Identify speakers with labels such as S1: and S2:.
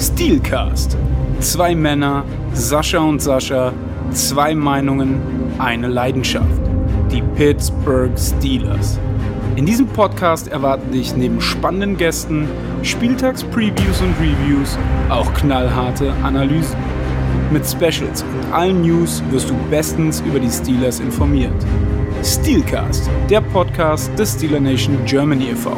S1: Steelcast. Zwei Männer, Sascha und Sascha, zwei Meinungen, eine Leidenschaft. Die Pittsburgh Steelers. In diesem Podcast erwarten dich neben spannenden Gästen, Spieltagspreviews und Reviews auch knallharte Analysen. Mit Specials und allen News wirst du bestens über die Steelers informiert. Steelcast, der Podcast des Steeler Nation Germany e.V.